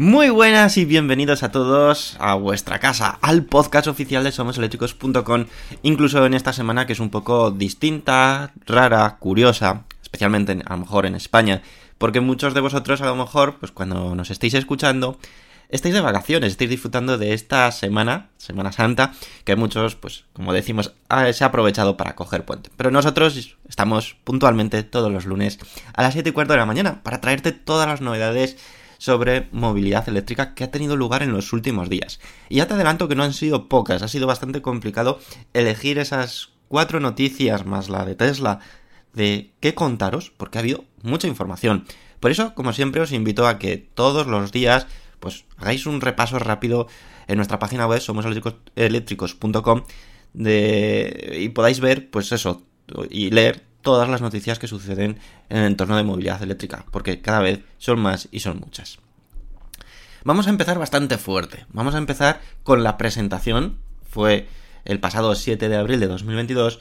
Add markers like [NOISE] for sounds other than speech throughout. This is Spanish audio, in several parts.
Muy buenas y bienvenidos a todos a vuestra casa, al podcast oficial de SomosEléctricos.com, incluso en esta semana que es un poco distinta, rara, curiosa, especialmente en- a lo mejor en España, porque muchos de vosotros a lo mejor, pues cuando nos estéis escuchando, estáis de vacaciones, estáis disfrutando de esta semana, Semana Santa, que muchos, pues como decimos, se ha aprovechado para coger puente. Pero nosotros estamos puntualmente todos los lunes a las 7 y cuarto de la mañana para traerte todas las novedades sobre movilidad eléctrica que ha tenido lugar en los últimos días. Y ya te adelanto que no han sido pocas, ha sido bastante complicado elegir esas cuatro noticias más la de Tesla de qué contaros, porque ha habido mucha información. Por eso, como siempre, os invito a que todos los días pues hagáis un repaso rápido en nuestra página web somoseléctricos.com de y podáis ver pues eso y leer todas las noticias que suceden en el entorno de movilidad eléctrica, porque cada vez son más y son muchas. Vamos a empezar bastante fuerte. Vamos a empezar con la presentación. Fue el pasado 7 de abril de 2022,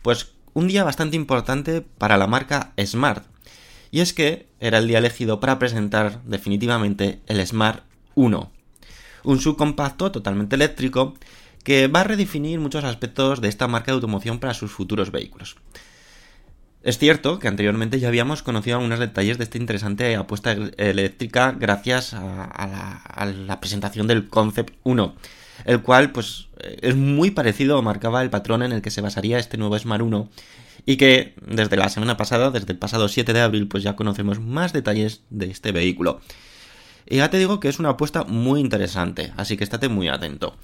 pues un día bastante importante para la marca Smart. Y es que era el día elegido para presentar definitivamente el Smart 1, un subcompacto totalmente eléctrico que va a redefinir muchos aspectos de esta marca de automoción para sus futuros vehículos. Es cierto que anteriormente ya habíamos conocido algunos detalles de esta interesante apuesta el- eléctrica gracias a, a la, a la presentación del Concept 1, el cual pues eh, es muy parecido o marcaba el patrón en el que se basaría este nuevo Smart 1 y que desde la semana pasada, desde el pasado 7 de abril, pues ya conocemos más detalles de este vehículo. Y ya te digo que es una apuesta muy interesante, así que estate muy atento,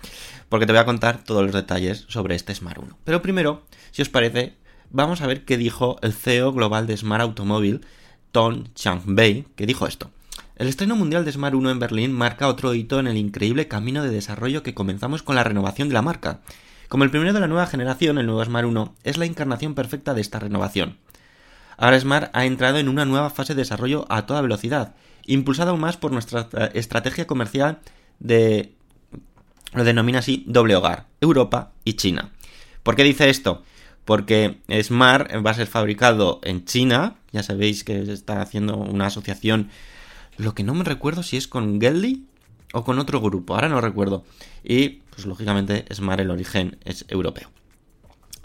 porque te voy a contar todos los detalles sobre este Smart 1. Pero primero, si os parece, vamos a ver qué dijo el CEO global de Smart Automobile, Tom Chang-Bei, que dijo esto. El estreno mundial de Smart 1 en Berlín marca otro hito en el increíble camino de desarrollo que comenzamos con la renovación de la marca. Como el primero de la nueva generación, el nuevo Smart 1 es la encarnación perfecta de esta renovación. Ahora Smart ha entrado en una nueva fase de desarrollo a toda velocidad, impulsada aún más por nuestra estrategia comercial de lo denomina así doble hogar, Europa y China. ¿Por qué dice esto? Porque Smart va a ser fabricado en China, ya sabéis que se está haciendo una asociación, lo que no me recuerdo si es con Geely o con otro grupo, ahora no recuerdo. Y, pues lógicamente, Smart el origen es europeo.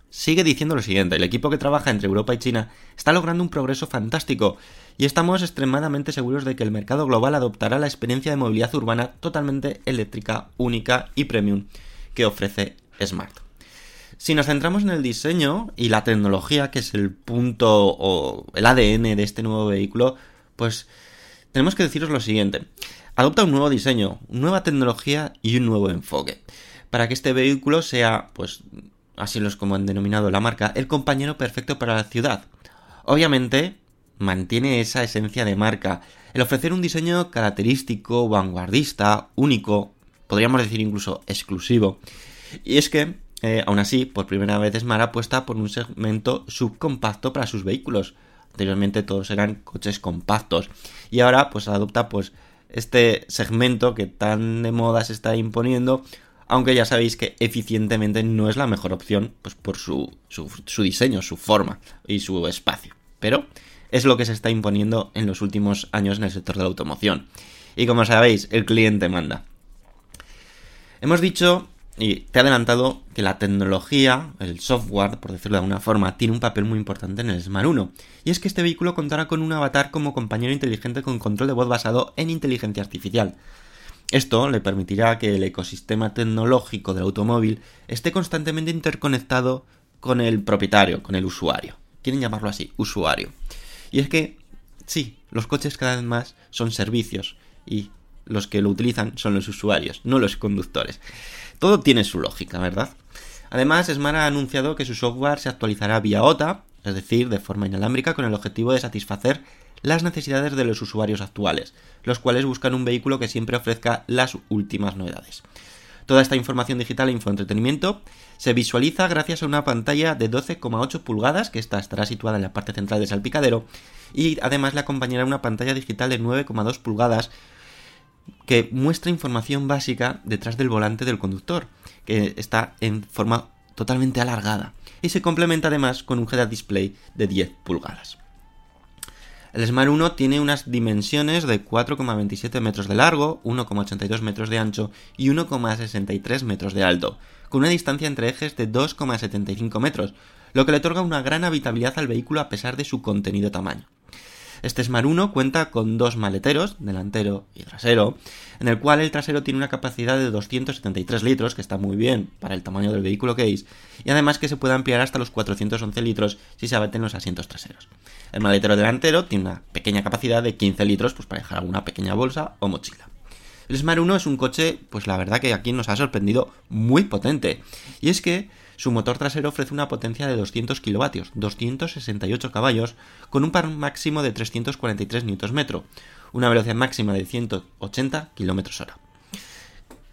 Sigue diciendo lo siguiente, el equipo que trabaja entre Europa y China está logrando un progreso fantástico y estamos extremadamente seguros de que el mercado global adoptará la experiencia de movilidad urbana totalmente eléctrica, única y premium que ofrece Smart. Si nos centramos en el diseño y la tecnología, que es el punto o el ADN de este nuevo vehículo, pues tenemos que deciros lo siguiente. adopta un nuevo diseño, nueva tecnología y un nuevo enfoque, para que este vehículo sea, pues, así los como han denominado la marca, el compañero perfecto para la ciudad. Obviamente, mantiene esa esencia de marca, el ofrecer un diseño característico, vanguardista, único, podríamos decir incluso exclusivo. Y es que, eh, aún así, por primera vez Smart apuesta por un segmento subcompacto para sus vehículos. Anteriormente todos eran coches compactos. Y ahora, pues adopta pues este segmento que tan de moda se está imponiendo. Aunque ya sabéis que eficientemente no es la mejor opción, pues por su, su, su diseño, su forma y su espacio. Pero es lo que se está imponiendo en los últimos años en el sector de la automoción. Y como sabéis, el cliente manda. Hemos dicho, y te he adelantado, que la tecnología, el software, por decirlo de alguna forma, tiene un papel muy importante en el Smart 1. Y es que este vehículo contará con un avatar como compañero inteligente con control de voz basado en inteligencia artificial. Esto le permitirá que el ecosistema tecnológico del automóvil esté constantemente interconectado con el propietario, con el usuario. Quieren llamarlo así, usuario. Y es que, sí, los coches cada vez más son servicios y los que lo utilizan son los usuarios, no los conductores. Todo tiene su lógica, ¿verdad? Además, Smart ha anunciado que su software se actualizará vía OTA, es decir, de forma inalámbrica, con el objetivo de satisfacer las necesidades de los usuarios actuales, los cuales buscan un vehículo que siempre ofrezca las últimas novedades. Toda esta información digital e infoentretenimiento se visualiza gracias a una pantalla de 12,8 pulgadas, que esta estará situada en la parte central del salpicadero, y además le acompañará una pantalla digital de 9,2 pulgadas que muestra información básica detrás del volante del conductor, que está en forma totalmente alargada, y se complementa además con un head display de 10 pulgadas. El Smart 1 tiene unas dimensiones de 4,27 metros de largo, 1,82 metros de ancho y 1,63 metros de alto, con una distancia entre ejes de 2,75 metros, lo que le otorga una gran habitabilidad al vehículo a pesar de su contenido tamaño. Este Smart 1 cuenta con dos maleteros, delantero y trasero, en el cual el trasero tiene una capacidad de 273 litros, que está muy bien para el tamaño del vehículo que es, y además que se puede ampliar hasta los 411 litros si se abaten los asientos traseros. El maletero delantero tiene una pequeña capacidad de 15 litros pues para dejar alguna pequeña bolsa o mochila. El Smart 1 es un coche, pues la verdad que aquí nos ha sorprendido muy potente. Y es que su motor trasero ofrece una potencia de 200 kilovatios, 268 caballos, con un par máximo de 343 Nm, una velocidad máxima de 180 km hora.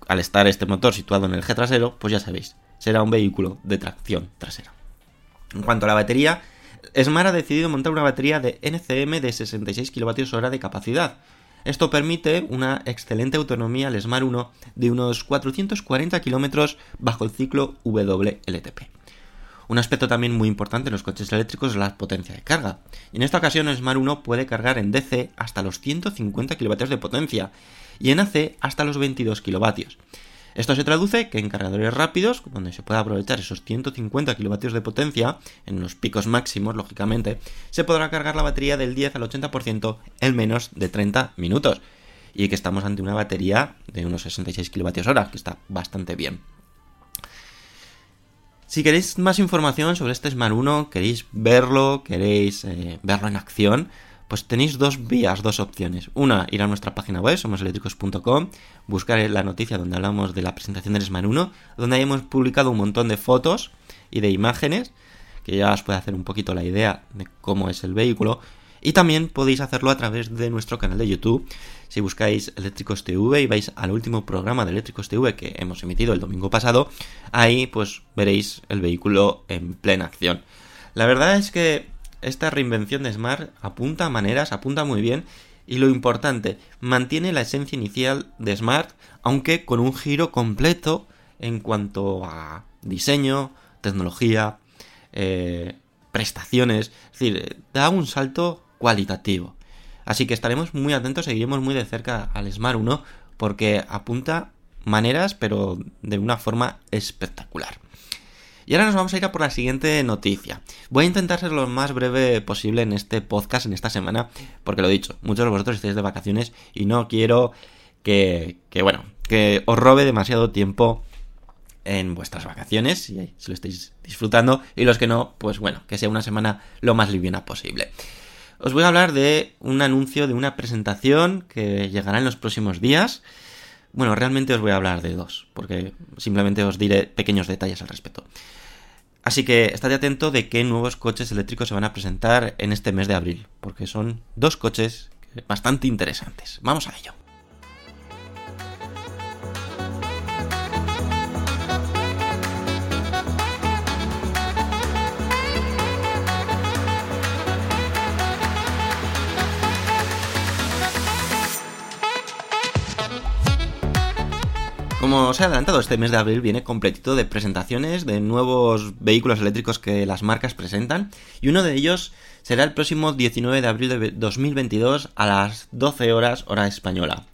Al estar este motor situado en el eje trasero, pues ya sabéis, será un vehículo de tracción trasera. En cuanto a la batería, Smart ha decidido montar una batería de NCM de 66 kWh de capacidad. Esto permite una excelente autonomía al Smart 1 de unos 440 km bajo el ciclo WLTP. Un aspecto también muy importante en los coches eléctricos es la potencia de carga. En esta ocasión el Smart 1 puede cargar en DC hasta los 150 kW de potencia y en AC hasta los 22 kW. Esto se traduce que en cargadores rápidos, donde se puede aprovechar esos 150 kilovatios de potencia, en los picos máximos, lógicamente, se podrá cargar la batería del 10 al 80% en menos de 30 minutos. Y que estamos ante una batería de unos 66 kilovatios hora, que está bastante bien. Si queréis más información sobre este Smart 1, queréis verlo, queréis eh, verlo en acción, pues tenéis dos vías, dos opciones. Una, ir a nuestra página web, somoseléctricos.com, buscar la noticia donde hablamos de la presentación del Smart 1, donde hemos publicado un montón de fotos y de imágenes, que ya os puede hacer un poquito la idea de cómo es el vehículo. Y también podéis hacerlo a través de nuestro canal de YouTube. Si buscáis Eléctricos TV y vais al último programa de Eléctricos TV que hemos emitido el domingo pasado, ahí pues veréis el vehículo en plena acción. La verdad es que esta reinvención de Smart apunta a maneras, apunta muy bien y lo importante, mantiene la esencia inicial de Smart, aunque con un giro completo en cuanto a diseño, tecnología, eh, prestaciones, es decir, da un salto cualitativo. Así que estaremos muy atentos, seguiremos muy de cerca al Smart 1 porque apunta maneras, pero de una forma espectacular. Y ahora nos vamos a ir a por la siguiente noticia. Voy a intentar ser lo más breve posible en este podcast, en esta semana, porque lo he dicho, muchos de vosotros estáis de vacaciones y no quiero que, que bueno, que os robe demasiado tiempo en vuestras vacaciones, si, si lo estáis disfrutando, y los que no, pues bueno, que sea una semana lo más liviana posible. os voy a hablar de un anuncio, de una presentación que llegará en los próximos días. Bueno, realmente os voy a hablar de dos, porque simplemente os diré pequeños detalles al respecto. Así que estate atento de qué nuevos coches eléctricos se van a presentar en este mes de abril, porque son dos coches bastante interesantes. Vamos a ello. Como os he adelantado, este mes de abril viene completito de presentaciones de nuevos vehículos eléctricos que las marcas presentan y uno de ellos será el próximo 19 de abril de 2022 a las 12 horas hora española.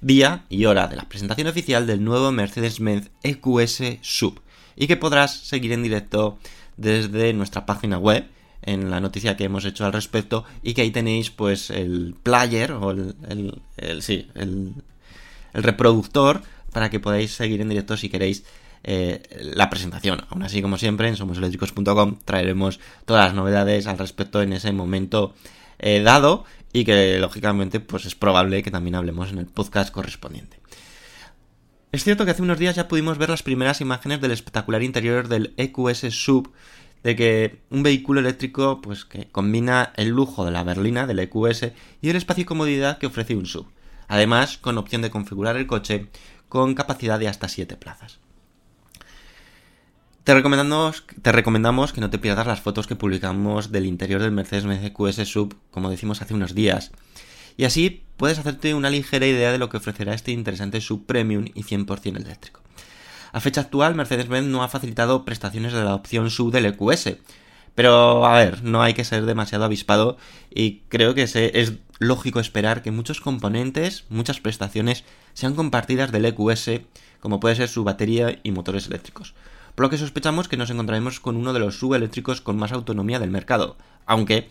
Día y hora de la presentación oficial del nuevo Mercedes-Benz EQS Sub y que podrás seguir en directo desde nuestra página web en la noticia que hemos hecho al respecto y que ahí tenéis pues el player o el, el, sí, el, el reproductor para que podáis seguir en directo si queréis eh, la presentación. Aún así, como siempre, en somoseléctricos.com traeremos todas las novedades al respecto en ese momento eh, dado y que lógicamente pues es probable que también hablemos en el podcast correspondiente. Es cierto que hace unos días ya pudimos ver las primeras imágenes del espectacular interior del EQS Sub, de que un vehículo eléctrico pues que combina el lujo de la berlina del EQS y el espacio y comodidad que ofrece un Sub. Además, con opción de configurar el coche con capacidad de hasta 7 plazas. Te recomendamos, que no te pierdas las fotos que publicamos del interior del Mercedes-Benz EQS Sub, como decimos hace unos días. Y así puedes hacerte una ligera idea de lo que ofrecerá este interesante Sub Premium y 100% eléctrico. A fecha actual, Mercedes-Benz no ha facilitado prestaciones de la opción Sub del EQS, pero a ver, no hay que ser demasiado avispado y creo que es lógico esperar que muchos componentes, muchas prestaciones sean compartidas del EQS, como puede ser su batería y motores eléctricos. Por lo que sospechamos que nos encontraremos con uno de los subeléctricos con más autonomía del mercado, aunque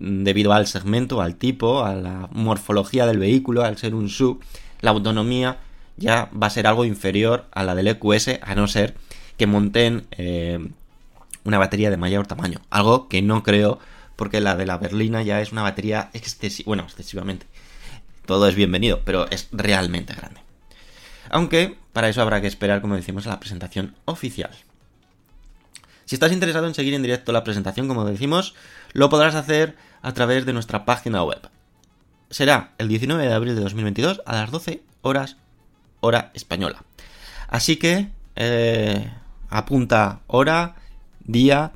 mm, debido al segmento, al tipo, a la morfología del vehículo, al ser un sub, la autonomía ya va a ser algo inferior a la del EQS, a no ser que monten eh, una batería de mayor tamaño. Algo que no creo, porque la de la berlina ya es una batería excesiva, bueno, excesivamente. Todo es bienvenido, pero es realmente grande. Aunque para eso habrá que esperar, como decimos, a la presentación oficial. Si estás interesado en seguir en directo la presentación, como decimos, lo podrás hacer a través de nuestra página web. Será el 19 de abril de 2022 a las 12 horas hora española. Así que eh, apunta hora, día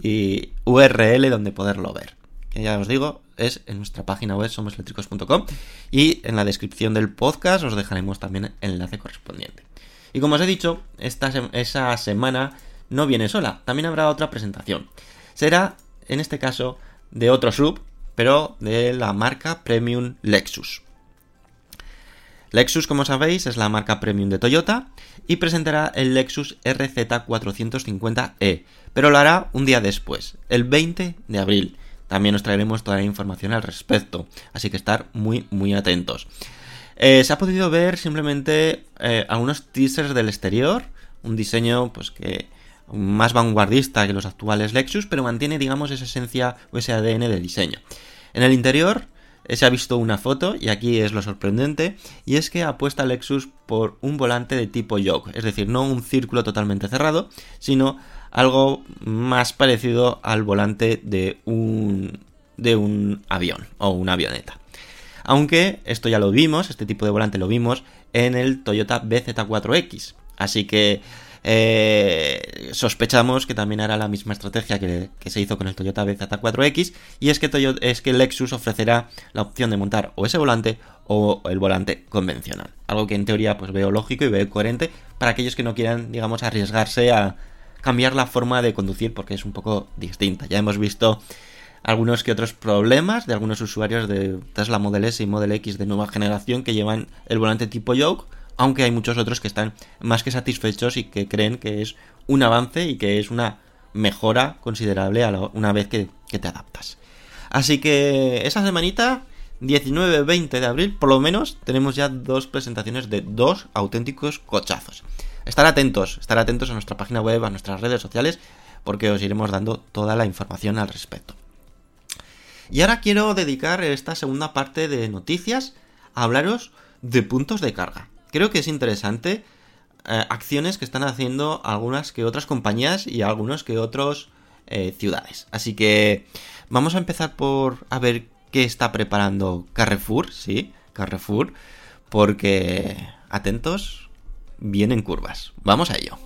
y URL donde poderlo ver. Que ya os digo, es en nuestra página web somoseléctricos.com y en la descripción del podcast os dejaremos también el enlace correspondiente. Y como os he dicho, esta esa semana no viene sola, también habrá otra presentación. Será, en este caso, de otro sub, pero de la marca Premium Lexus. Lexus, como sabéis, es la marca premium de Toyota y presentará el Lexus RZ450e, pero lo hará un día después, el 20 de abril. También os traeremos toda la información al respecto, así que estar muy muy atentos. Eh, se ha podido ver simplemente eh, algunos teasers del exterior, un diseño pues que más vanguardista que los actuales Lexus, pero mantiene digamos esa esencia o ese ADN de diseño. En el interior se ha visto una foto, y aquí es lo sorprendente, y es que apuesta Lexus por un volante de tipo yoke, es decir, no un círculo totalmente cerrado, sino algo más parecido al volante de un, de un avión o una avioneta. Aunque esto ya lo vimos, este tipo de volante lo vimos en el Toyota BZ4X. Así que eh, sospechamos que también hará la misma estrategia que, se hizo con el Toyota BZ4X y es que, Toyota, es que Lexus ofrecerá la opción de montar o ese volante o el volante convencional. Algo que en teoría pues veo lógico y veo coherente para aquellos que no quieran, digamos, arriesgarse a cambiar la forma de conducir porque es un poco distinta. Ya hemos visto algunos que otros problemas de algunos usuarios de Tesla Model S y Model X de nueva generación que llevan el volante tipo yoke aunque hay muchos otros que están más que satisfechos y que creen que es un avance y que es una mejora considerable una vez que, te adaptas. Así que esa semanita, 19-20 de abril, por lo menos tenemos ya dos presentaciones de dos auténticos cochazos. Estar atentos, estar atentos a nuestra página web, a nuestras redes sociales, porque os iremos dando toda la información al respecto. Y ahora quiero dedicar esta segunda parte de noticias a hablaros de puntos de carga. Creo que es interesante eh, acciones que están haciendo algunas que otras compañías y algunos que otros eh, ciudades. Así que vamos a empezar por a ver qué está preparando Carrefour, sí, Carrefour, porque atentos, vienen curvas. Vamos a ello.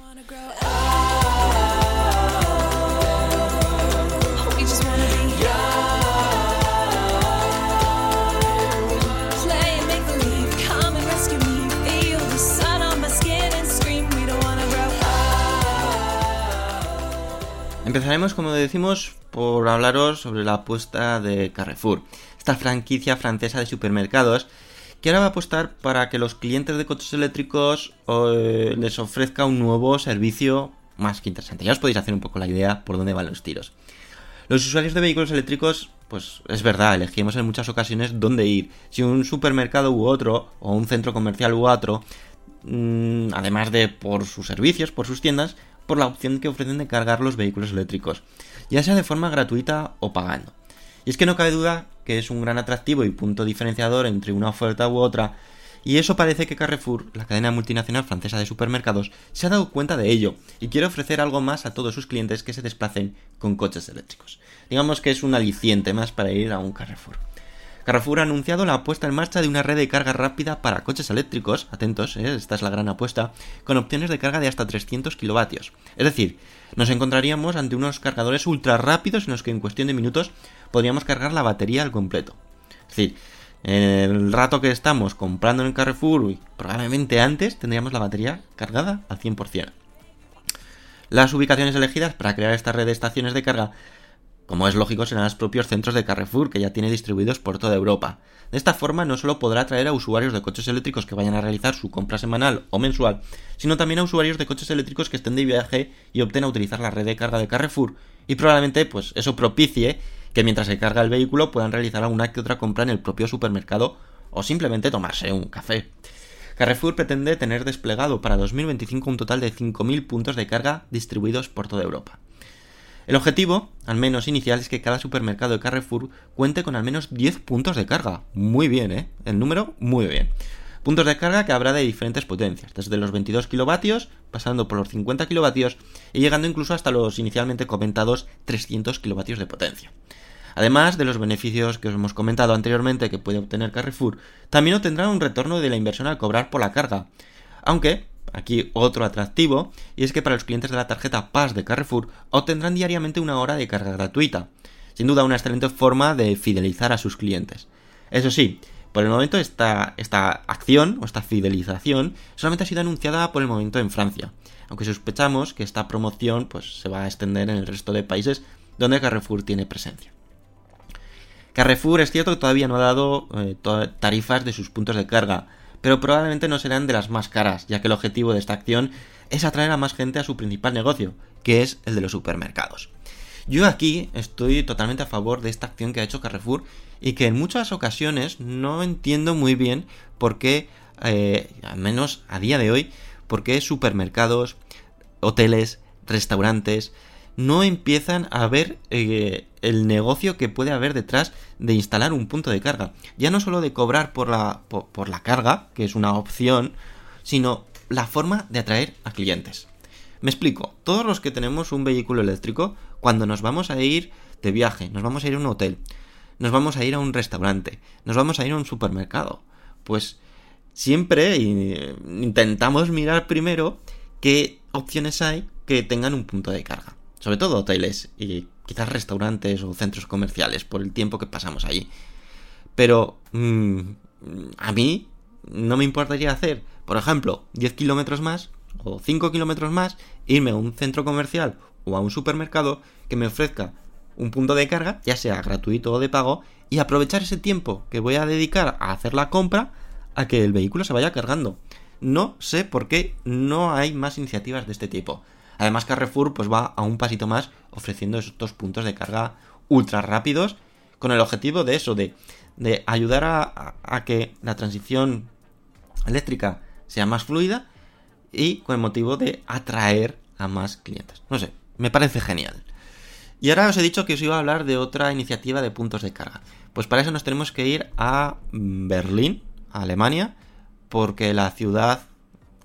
Empezaremos, como decimos, por hablaros sobre la apuesta de Carrefour, esta franquicia francesa de supermercados que ahora va a apostar para que los clientes de coches eléctricos eh, les ofrezca un nuevo servicio más que interesante. Ya os podéis hacer un poco la idea por dónde van los tiros. Los usuarios de vehículos eléctricos, pues es verdad, elegimos en muchas ocasiones dónde ir. Si un supermercado u otro, o un centro comercial u otro, mm, además de por sus servicios, por sus tiendas, por la opción que ofrecen de cargar los vehículos eléctricos, ya sea de forma gratuita o pagando. Y es que no cabe duda que es un gran atractivo y punto diferenciador entre una oferta u otra, y eso parece que Carrefour, la cadena multinacional francesa de supermercados, se ha dado cuenta de ello y quiere ofrecer algo más a todos sus clientes que se desplacen con coches eléctricos. Digamos que es un aliciente más para ir a un Carrefour. Carrefour ha anunciado la puesta en marcha de una red de carga rápida para coches eléctricos, atentos, ¿eh? esta es la gran apuesta, con opciones de carga de hasta 300 kilovatios. Es decir, nos encontraríamos ante unos cargadores ultra rápidos en los que en cuestión de minutos podríamos cargar la batería al completo. Es decir, el rato que estamos comprando en el Carrefour, y probablemente antes, tendríamos la batería cargada al 100%. Las ubicaciones elegidas para crear esta red de estaciones de carga como es lógico, serán los propios centros de Carrefour que ya tiene distribuidos por toda Europa. De esta forma no solo podrá atraer a usuarios de coches eléctricos que vayan a realizar su compra semanal o mensual, sino también a usuarios de coches eléctricos que estén de viaje y opten a utilizar la red de carga de Carrefour, y probablemente pues eso propicie que mientras se carga el vehículo puedan realizar alguna que otra compra en el propio supermercado o simplemente tomarse un café. Carrefour pretende tener desplegado para 2025 un total de 5.000 puntos de carga distribuidos por toda Europa. El objetivo, al menos inicial, es que cada supermercado de Carrefour cuente con al menos 10 puntos de carga. Muy bien, ¿eh? El número, muy bien. Puntos de carga que habrá de diferentes potencias, desde los 22 kilovatios, pasando por los 50 kilovatios y llegando incluso hasta los inicialmente comentados 300 kilovatios de potencia. Además de los beneficios que os hemos comentado anteriormente que puede obtener Carrefour, también obtendrá un retorno de la inversión al cobrar por la carga. Aunque, aquí otro atractivo, y es que para los clientes de la tarjeta Pass de Carrefour obtendrán diariamente una hora de carga gratuita. Sin duda una excelente forma de fidelizar a sus clientes. Eso sí, por el momento esta, esta acción o esta fidelización solamente ha sido anunciada por el momento en Francia, aunque sospechamos que esta promoción pues, se va a extender en el resto de países donde Carrefour tiene presencia. Carrefour es cierto que todavía no ha dado eh, tarifas de sus puntos de carga, pero probablemente no serán de las más caras, ya que el objetivo de esta acción es atraer a más gente a su principal negocio, que es el de los supermercados. Yo aquí estoy totalmente a favor de esta acción que ha hecho Carrefour y que en muchas ocasiones no entiendo muy bien por qué, eh, al menos a día de hoy, por qué supermercados, hoteles, restaurantes no empiezan a ver eh, el negocio que puede haber detrás de instalar un punto de carga. Ya no solo de cobrar por la, por, la carga, que es una opción, sino la forma de atraer a clientes. Me explico, todos los que tenemos un vehículo eléctrico, cuando nos vamos a ir de viaje, nos vamos a ir a un hotel, nos vamos a ir a un restaurante, nos vamos a ir a un supermercado, pues siempre eh, intentamos mirar primero qué opciones hay que tengan un punto de carga. Sobre todo hoteles y quizás restaurantes o centros comerciales por el tiempo que pasamos allí. Pero mmm, a mí no me importaría hacer, por ejemplo, 10 kilómetros más o 5 kilómetros más, irme a un centro comercial o a un supermercado que me ofrezca un punto de carga, ya sea gratuito o de pago, y aprovechar ese tiempo que voy a dedicar a hacer la compra a que el vehículo se vaya cargando. No sé por qué no hay más iniciativas de este tipo. Además Carrefour pues va a un pasito más ofreciendo estos puntos de carga ultra rápidos con el objetivo de eso, de, de ayudar a, a, que la transición eléctrica sea más fluida y con el motivo de atraer a más clientes. No sé, me parece genial. Y ahora os he dicho que os iba a hablar de otra iniciativa de puntos de carga. Pues para eso nos tenemos que ir a Berlín, a Alemania, porque la ciudad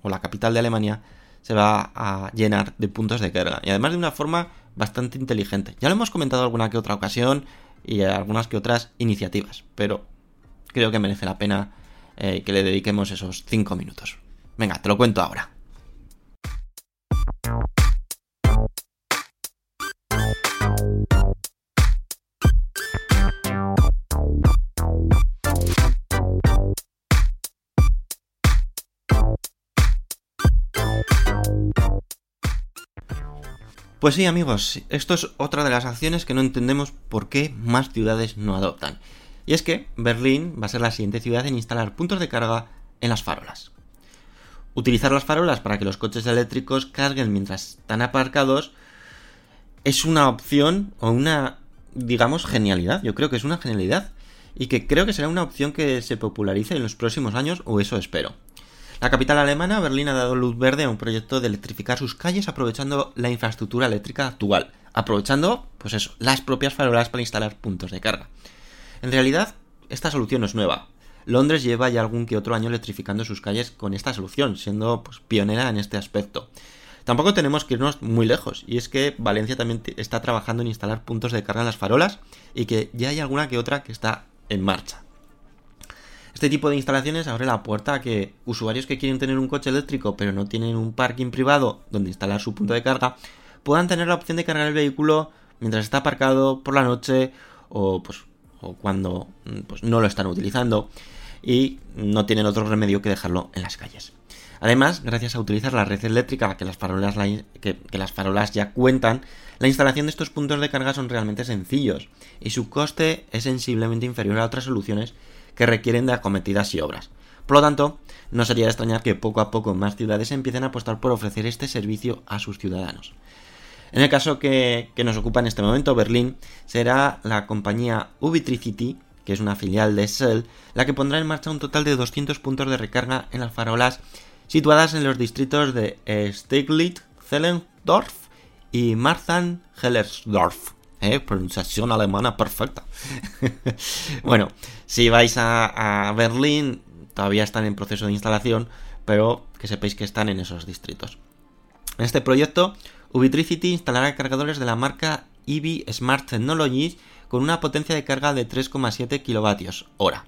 o la capital de Alemania se va a llenar de puntos de carga. Y además de una forma bastante inteligente. Ya lo hemos comentado alguna que otra ocasión y algunas que otras iniciativas, pero creo que merece la pena eh, que le dediquemos esos 5 minutos. Venga, te lo cuento ahora. Pues sí, amigos, esto es otra de las acciones que no entendemos por qué más ciudades no adoptan. Y es que Berlín va a ser la siguiente ciudad en instalar puntos de carga en las farolas. Utilizar las farolas para que los coches eléctricos carguen mientras están aparcados es una opción o una, digamos, genialidad. Yo creo que es una genialidad y que creo que será una opción que se popularice en los próximos años o eso espero. La capital alemana, Berlín, ha dado luz verde a un proyecto de electrificar sus calles aprovechando la infraestructura eléctrica actual, aprovechando, pues eso, las propias farolas para instalar puntos de carga. En realidad, esta solución no es nueva. Londres lleva ya algún que otro año electrificando sus calles con esta solución, siendo pues, pionera en este aspecto. Tampoco tenemos que irnos muy lejos, y es que Valencia también está trabajando en instalar puntos de carga en las farolas y que ya hay alguna que otra que está en marcha. Este tipo de instalaciones abre la puerta a que usuarios que quieren tener un coche eléctrico pero no tienen un parking privado donde instalar su punto de carga puedan tener la opción de cargar el vehículo mientras está aparcado por la noche o pues o cuando pues, no lo están utilizando y no tienen otro remedio que dejarlo en las calles. Además, gracias a utilizar la red eléctrica que las farolas, que, que las farolas ya cuentan, la instalación de estos puntos de carga son realmente sencillos y su coste es sensiblemente inferior a otras soluciones que requieren de acometidas y obras. Por lo tanto, no sería de extrañar que poco a poco más ciudades empiecen a apostar por ofrecer este servicio a sus ciudadanos. En el caso que, nos ocupa en este momento, Berlín, será la compañía Ubitricity, que es una filial de Shell, la que pondrá en marcha un total de 200 puntos de recarga en las farolas situadas en los distritos de Steglitz, Zellendorf y Marzahn-Hellersdorf. ¿Eh? Pronunciación alemana perfecta. [LAUGHS] bueno, si vais a, a Berlín, todavía están en proceso de instalación, pero que sepáis que están en esos distritos. En este proyecto, Ubitricity instalará cargadores de la marca EV Smart Technologies con una potencia de carga de 3,7 kilovatios hora.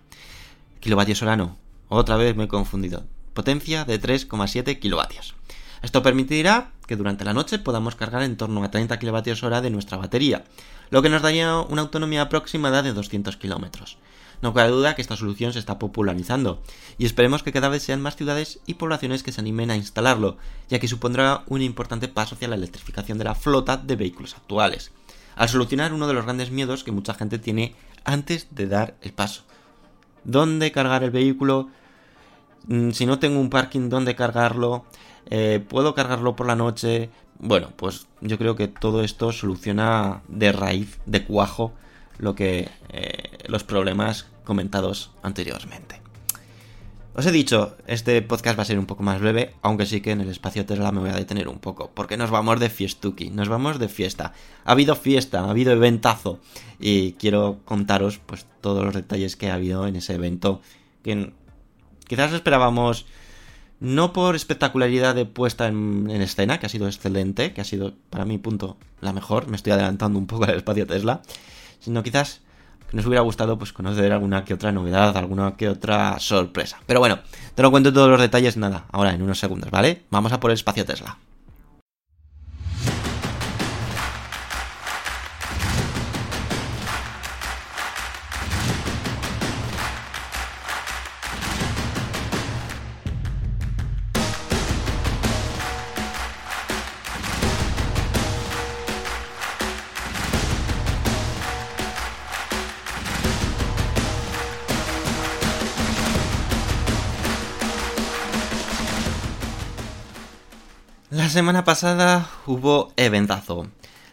Kilovatios hora no, otra vez me he confundido. Potencia de 3,7 kilovatios. Esto permitirá que durante la noche podamos cargar en torno a 30 kilovatios hora de nuestra batería, lo que nos daría una autonomía aproximada de 200 kilómetros. No cabe duda que esta solución se está popularizando y esperemos que cada vez sean más ciudades y poblaciones que se animen a instalarlo, ya que supondrá un importante paso hacia la electrificación de la flota de vehículos actuales, al solucionar uno de los grandes miedos que mucha gente tiene antes de dar el paso. ¿Dónde cargar el vehículo? Mm, Si no tengo un parking, ¿dónde cargarlo? Eh, ¿Puedo cargarlo por la noche? Bueno, pues yo creo que todo esto soluciona de raíz, de cuajo, lo que eh, los problemas comentados anteriormente. Os he dicho, este podcast va a ser un poco más breve, aunque sí que en el espacio Tesla me voy a detener un poco, porque nos vamos de fiestuki, nos vamos de fiesta. Ha habido fiesta, ha habido eventazo, y quiero contaros pues todos los detalles que ha habido en ese evento, quizás esperábamos no por espectacularidad de puesta en, en, escena, que ha sido excelente, que ha sido para mi punto la mejor, me estoy adelantando un poco al espacio Tesla, sino quizás que nos hubiera gustado pues conocer alguna que otra novedad, alguna que otra sorpresa. Pero bueno, te lo cuento todos los detalles nada, ahora en unos segundos, ¿vale? Vamos a por el espacio Tesla. La semana pasada hubo eventazo.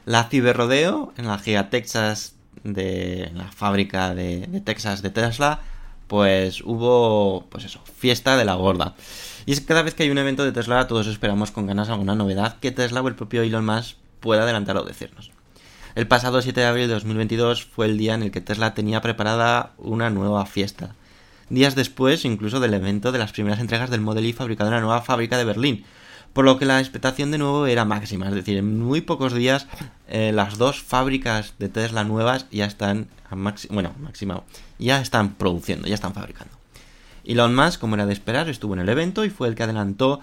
La Ciberrodeo en la Giga Texas de en la fábrica de, de, Texas de Tesla, pues hubo, pues eso, fiesta de la gorda. Y es que cada vez que hay un evento de Tesla, todos esperamos con ganas alguna novedad que Tesla o el propio Elon Musk pueda adelantar o decirnos. El pasado 7 de abril de 2022 fue el día en el que Tesla tenía preparada una nueva fiesta. Días después, incluso del evento de las primeras entregas del Model Y fabricado en la nueva fábrica de Berlín, por lo que la expectación de nuevo era máxima, es decir, en muy pocos días eh, las dos fábricas de Tesla nuevas ya están bueno, ya están produciendo, ya están fabricando. Elon Musk, como era de esperar, estuvo en el evento y fue el que adelantó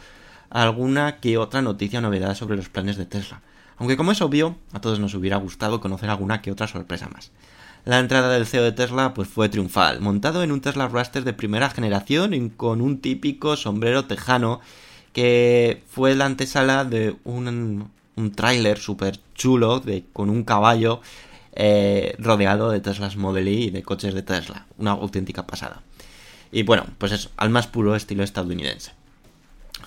alguna que otra noticia o novedad sobre los planes de Tesla. Aunque como es obvio, a todos nos hubiera gustado conocer alguna que otra sorpresa más. La entrada del CEO de Tesla pues fue triunfal, montado en un Tesla Roadster de primera generación y con un típico sombrero tejano que fue la antesala de un, un tráiler súper chulo con un caballo eh, rodeado de Teslas Model Y y de coches de Tesla. Una auténtica pasada. Y bueno, pues eso, al más puro estilo estadounidense.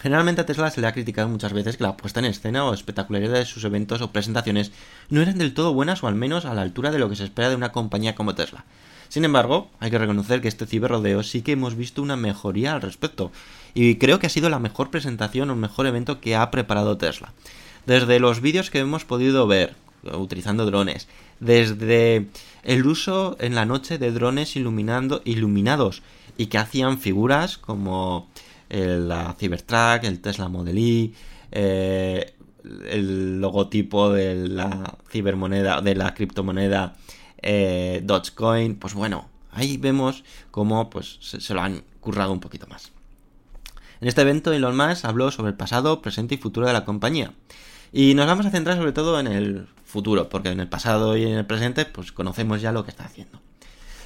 Generalmente a Tesla se le ha criticado muchas veces que la puesta en escena o espectacularidad de sus eventos o presentaciones no eran del todo buenas o al menos a la altura de lo que se espera de una compañía como Tesla. Sin embargo, hay que reconocer que este ciberrodeo sí que hemos visto una mejoría al respecto, y creo que ha sido la mejor presentación o mejor evento que ha preparado Tesla. Desde los vídeos que hemos podido ver, utilizando drones, desde el uso en la noche de drones iluminando, iluminados y que hacían figuras como el, la Cybertruck, el Tesla Model Y, eh, el logotipo de la cibermoneda, de la criptomoneda eh, Dogecoin, pues bueno, ahí vemos cómo pues, se, se, lo han currado un poquito más. En este evento Elon Musk habló sobre el pasado, presente y futuro de la compañía. Y nos vamos a centrar sobre todo en el futuro, porque en el pasado y en el presente pues conocemos ya lo que está haciendo.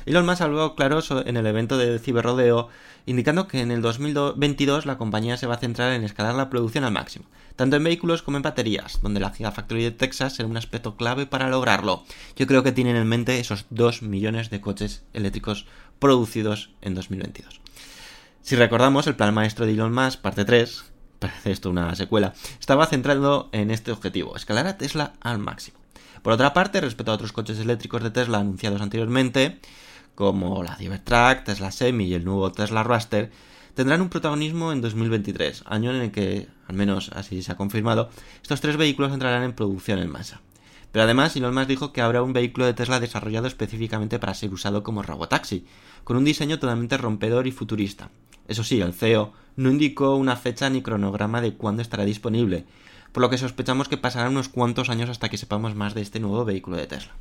Elon Musk habló claro en el evento de Ciberrodeo, indicando que en el 2022 la compañía se va a centrar en escalar la producción al máximo, tanto en vehículos como en baterías, donde la Gigafactory de Texas será un aspecto clave para lograrlo. Yo creo que tienen en mente esos 2 millones de coches eléctricos producidos en 2022. Si recordamos, el plan maestro de Elon Musk, parte 3, [LAUGHS] parece esto una secuela, estaba centrado en este objetivo, escalar a Tesla al máximo. Por otra parte, respecto a otros coches eléctricos de Tesla anunciados anteriormente, como la Cybertruck, Tesla Semi y el nuevo Tesla Roadster, tendrán un protagonismo en 2023, año en el que, al menos así se ha confirmado, estos tres vehículos entrarán en producción en masa. Pero además, Elon Musk dijo que habrá un vehículo de Tesla desarrollado específicamente para ser usado como robotaxi, con un diseño totalmente rompedor y futurista. Eso sí, el CEO no indicó una fecha ni cronograma de cuándo estará disponible, por lo que sospechamos que pasarán unos cuantos años hasta que sepamos más de este nuevo vehículo de Tesla.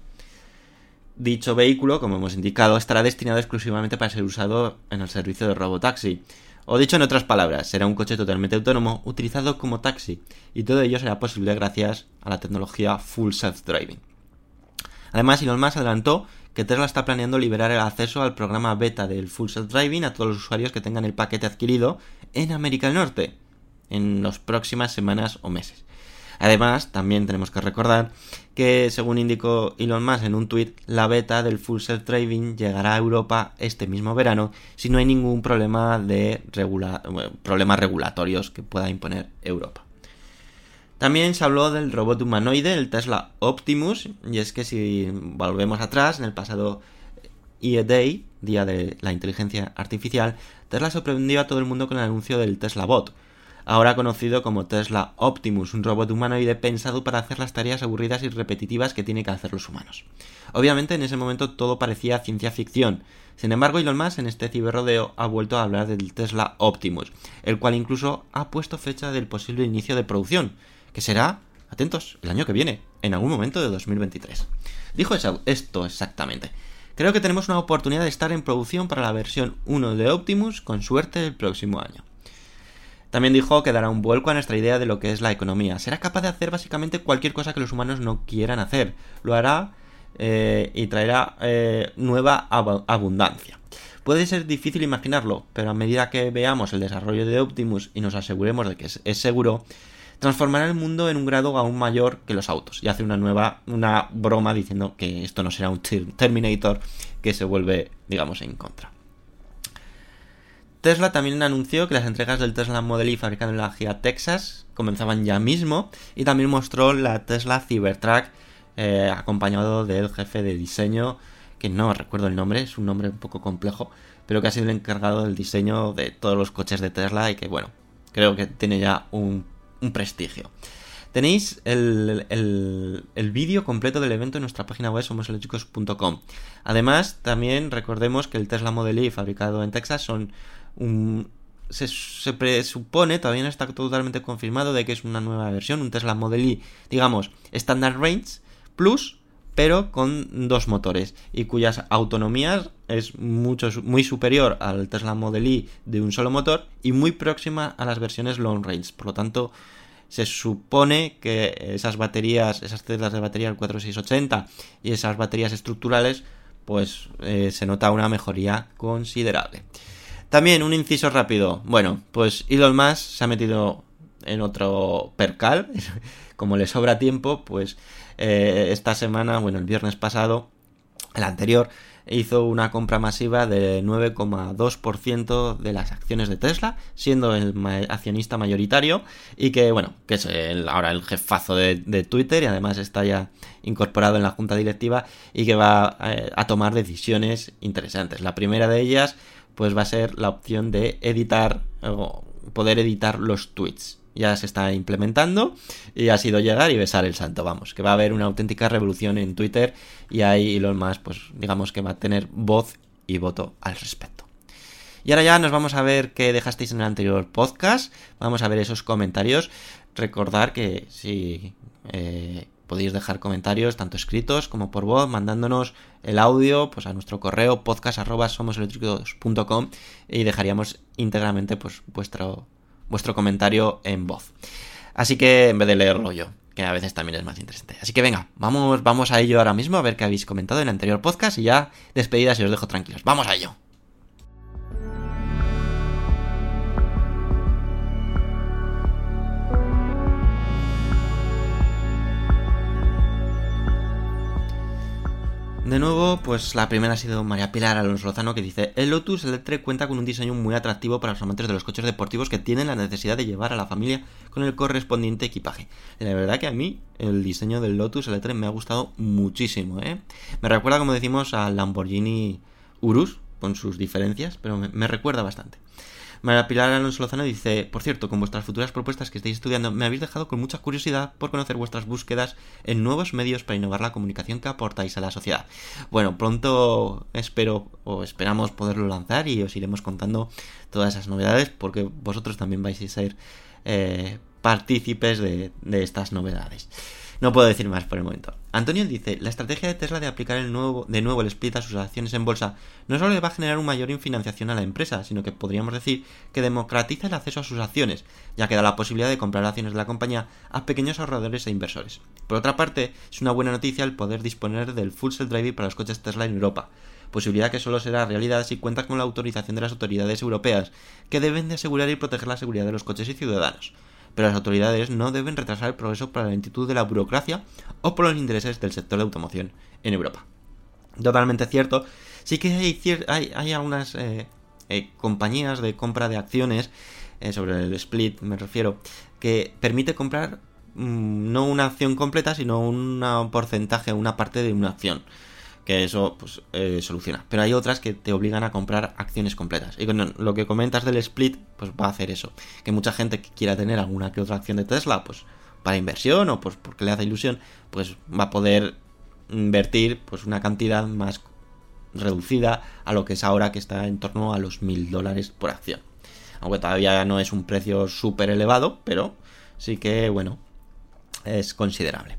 Dicho vehículo, como hemos indicado, estará destinado exclusivamente para ser usado en el servicio de robotaxi. O dicho en otras palabras, será un coche totalmente autónomo utilizado como taxi, y todo ello será posible gracias a la tecnología Full Self-Driving. Además, Elon Musk adelantó que Tesla está planeando liberar el acceso al programa beta del Full Self-Driving a todos los usuarios que tengan el paquete adquirido en América del Norte en las próximas semanas o meses. Además, también tenemos que recordar que, según indicó Elon Musk en un tuit, la beta del Full Self Driving llegará a Europa este mismo verano si no hay ningún problema de regula problemas regulatorios que pueda imponer Europa. También se habló del robot humanoide, el Tesla Optimus, y es que si volvemos atrás, en el pasado EA Day, Día de la Inteligencia Artificial, Tesla sorprendió a todo el mundo con el anuncio del Tesla Bot, ahora conocido como Tesla Optimus, un robot humanoide pensado para hacer las tareas aburridas y repetitivas que tienen que hacer los humanos. Obviamente en ese momento todo parecía ciencia ficción, sin embargo Elon Musk en este ciberrodeo ha vuelto a hablar del Tesla Optimus, el cual incluso ha puesto fecha del posible inicio de producción, que será, atentos, el año que viene, en algún momento de 2023. Dijo esto exactamente. Creo que tenemos una oportunidad de estar en producción para la versión 1 de Optimus con suerte el próximo año. También dijo que dará un vuelco a nuestra idea de lo que es la economía. Será capaz de hacer básicamente cualquier cosa que los humanos no quieran hacer. Lo hará eh, y traerá eh, nueva ab abundancia. Puede ser difícil imaginarlo, pero a medida que veamos el desarrollo de Optimus y nos aseguremos de que es, es seguro, transformará el mundo en un grado aún mayor que los autos. Y hace una nueva, una broma diciendo que esto no será un Terminator que se vuelve, digamos, en contra. Tesla también anunció que las entregas del Tesla Model Y fabricado en la Gia Texas comenzaban ya mismo y también mostró la Tesla Cybertruck eh, acompañado del jefe de diseño que no recuerdo el nombre, es un nombre un poco complejo, pero que ha sido el encargado del diseño de todos los coches de Tesla y que bueno, creo que tiene ya un, prestigio. Tenéis el, el- el vídeo completo del evento en nuestra página web somoseléctricos.com. Además, también recordemos que el Tesla Model Y fabricado en Texas son Se, se presupone, todavía no está totalmente confirmado, de que es una nueva versión, un Tesla Model Y, digamos, Standard Range Plus, pero con dos motores y cuyas autonomías es mucho, muy superior al Tesla Model Y de un solo motor y muy próxima a las versiones long range. Por lo tanto, se supone que esas baterías, esas celdas de batería el 4680 y esas baterías estructurales, pues eh, se nota una mejoría considerable. También un inciso rápido. Bueno, pues Elon Musk se ha metido en otro percal. [LAUGHS] Como le sobra tiempo, pues eh, esta semana, bueno, el viernes pasado, el anterior, hizo una compra masiva de 9,2% de las acciones de Tesla, siendo el accionista mayoritario y que, bueno, que es ahora el jefazo de, de Twitter y además está ya incorporado en la junta directiva y que va eh, a tomar decisiones interesantes. La primera de ellas, pues va a ser la opción de editar o poder editar los tweets. Ya se está implementando y ha sido llegar y besar el santo, vamos, que va a haber una auténtica revolución en Twitter y ahí Elon Musk, pues digamos que va a tener voz y voto al respecto. Y ahora ya nos vamos a ver qué dejasteis en el anterior podcast, vamos a ver esos comentarios, recordar que si eh, podéis dejar comentarios tanto escritos como por voz, mandándonos el audio pues a nuestro correo podcast@somoseléctricos.com y dejaríamos íntegramente pues vuestro vuestro comentario en voz. Así que en vez de leerlo yo, que a veces también es más interesante. Así que venga, vamos, vamos a ello ahora mismo a ver qué habéis comentado en el anterior podcast y ya despedidas y os dejo tranquilos. Vamos a ello. De nuevo, pues la primera ha sido María Pilar Alonso Lozano que dice El Lotus Electric cuenta con un diseño muy atractivo para los amantes de los coches deportivos que tienen la necesidad de llevar a la familia con el correspondiente equipaje. La verdad que a mí el diseño del Lotus Electric me ha gustado muchísimo, ¿eh? Me recuerda, como decimos, al Lamborghini Urus, con sus diferencias, pero me recuerda bastante. María Pilar Alonso Lozano dice, por cierto, con vuestras futuras propuestas que estáis estudiando, me habéis dejado con mucha curiosidad por conocer vuestras búsquedas en nuevos medios para innovar la comunicación que aportáis a la sociedad. Bueno, pronto espero o esperamos poderlo lanzar y os iremos contando todas esas novedades porque vosotros también vais a ser eh, partícipes de, de estas novedades. No puedo decir más por el momento. Antonio dice, la estrategia de Tesla de aplicar el nuevo, de nuevo el split a sus acciones en bolsa no solo le va a generar una mayor financiación a la empresa, sino que podríamos decir que democratiza el acceso a sus acciones, ya que da la posibilidad de comprar acciones de la compañía a pequeños ahorradores e inversores. Por otra parte, es una buena noticia el poder disponer del full self-driving para los coches Tesla en Europa, posibilidad que solo será realidad si cuenta con la autorización de las autoridades europeas, que deben de asegurar y proteger la seguridad de los coches y ciudadanos pero las autoridades no deben retrasar el progreso por la lentitud de la burocracia o por los intereses del sector de automoción en Europa. Totalmente cierto. Sí que hay, hay, algunas eh, eh, compañías de compra de acciones, eh, sobre el split me refiero, que permite comprar mmm, no una acción completa, sino un porcentaje, una parte de una acción que eso pues eh, soluciona. Pero hay otras que te obligan a comprar acciones completas. Y con lo que comentas del split, pues va a hacer eso. Que mucha gente que quiera tener alguna que otra acción de Tesla, pues para inversión o pues porque le hace ilusión, pues va a poder invertir pues una cantidad más reducida a lo que es ahora que está en torno a los mil dólares por acción. Aunque todavía no es un precio súper elevado, pero sí que, bueno, es considerable.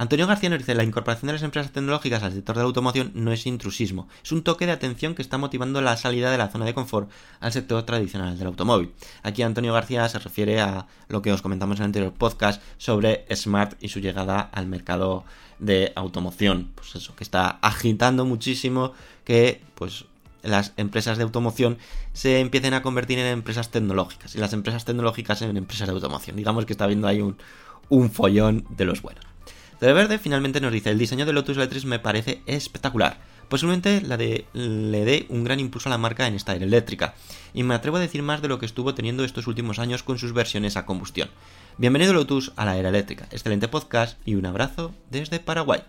Antonio García nos dice, la incorporación de las empresas tecnológicas al sector de la automoción no es intrusismo, es un toque de atención que está motivando la salida de la zona de confort al sector tradicional del automóvil. Aquí Antonio García se refiere a lo que os comentamos en el anterior podcast sobre Smart y su llegada al mercado de automoción. Pues eso, que está agitando muchísimo que pues las empresas de automoción se empiecen a convertir en empresas tecnológicas y las empresas tecnológicas en empresas de automoción. Digamos que está habiendo ahí un, un follón de los buenos. De Verde finalmente nos dice, el diseño de Lotus Electric me parece espectacular. Posiblemente la de, le dé un gran impulso a la marca en esta era eléctrica. Y me atrevo a decir más de lo que estuvo teniendo estos últimos años con sus versiones a combustión. Bienvenido Lotus a la era eléctrica. Excelente podcast y un abrazo desde Paraguay.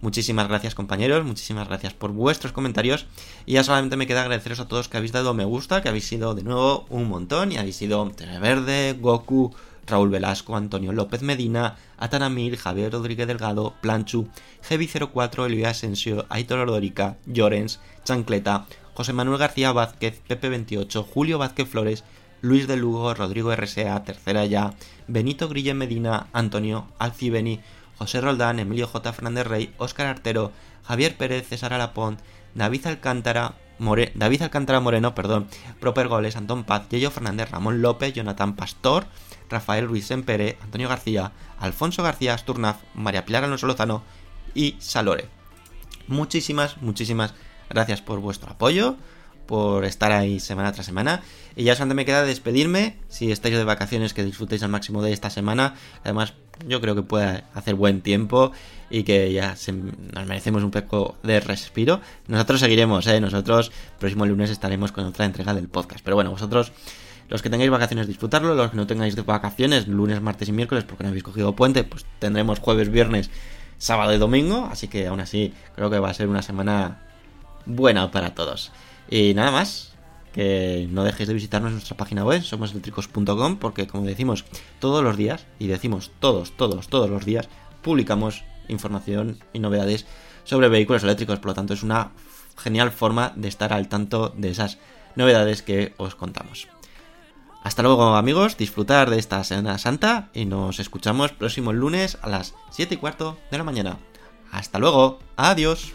Muchísimas gracias compañeros, muchísimas gracias por vuestros comentarios y ya solamente me queda agradeceros a todos que habéis dado me gusta, que habéis sido de nuevo un montón y habéis sido Verde, Goku, Raúl Velasco, Antonio López Medina, Atanamir, Javier Rodríguez Delgado, Planchu, Heavy04, Elvia Asensio, Aitor Ordórica, Llorens, Chancleta, José Manuel García Vázquez, Pepe28, Julio Vázquez Flores, Luis de Lugo, Rodrigo RSA, Tercera Ya, Benito Grille Medina, Antonio Alcibeni, José Roldán, Emilio J. Fernández Rey, Óscar Artero, Javier Pérez, César Alapont, David Alcántara, David Alcántara Moreno, perdón, Proper Goles, Antón Paz, Yello Fernández, Ramón López, Jonathan Pastor, Rafael Ruiz Empere, Antonio García, Alfonso García Asturnaz, María Pilar Alonso Lozano y Salore. Muchísimas, muchísimas gracias por vuestro apoyo, por estar ahí semana tras semana. Y ya solamente me queda despedirme. Si estáis de vacaciones, que disfrutéis al máximo de esta semana. Además, yo creo que puede hacer buen tiempo y que ya se- nos merecemos un poco de respiro. Nosotros seguiremos, ¿eh? Nosotros próximo lunes estaremos con otra entrega del podcast. Pero bueno, vosotros, los que tengáis vacaciones, disfrutarlo. Los que no tengáis vacaciones, lunes, martes y miércoles, porque no habéis cogido puente, pues tendremos jueves, viernes, sábado y domingo. Así que aún así, creo que va a ser una semana buena para todos. Y nada más, que no dejéis de visitarnos en nuestra página web, somoseléctricos.com, porque como decimos todos los días, y decimos todos, todos, todos los días, publicamos información y novedades sobre vehículos eléctricos, por lo tanto es una genial forma de estar al tanto de esas novedades que os contamos. Hasta luego amigos, disfrutar de esta Semana Santa y nos escuchamos próximo lunes a las 7 y cuarto de la mañana. Hasta luego, adiós.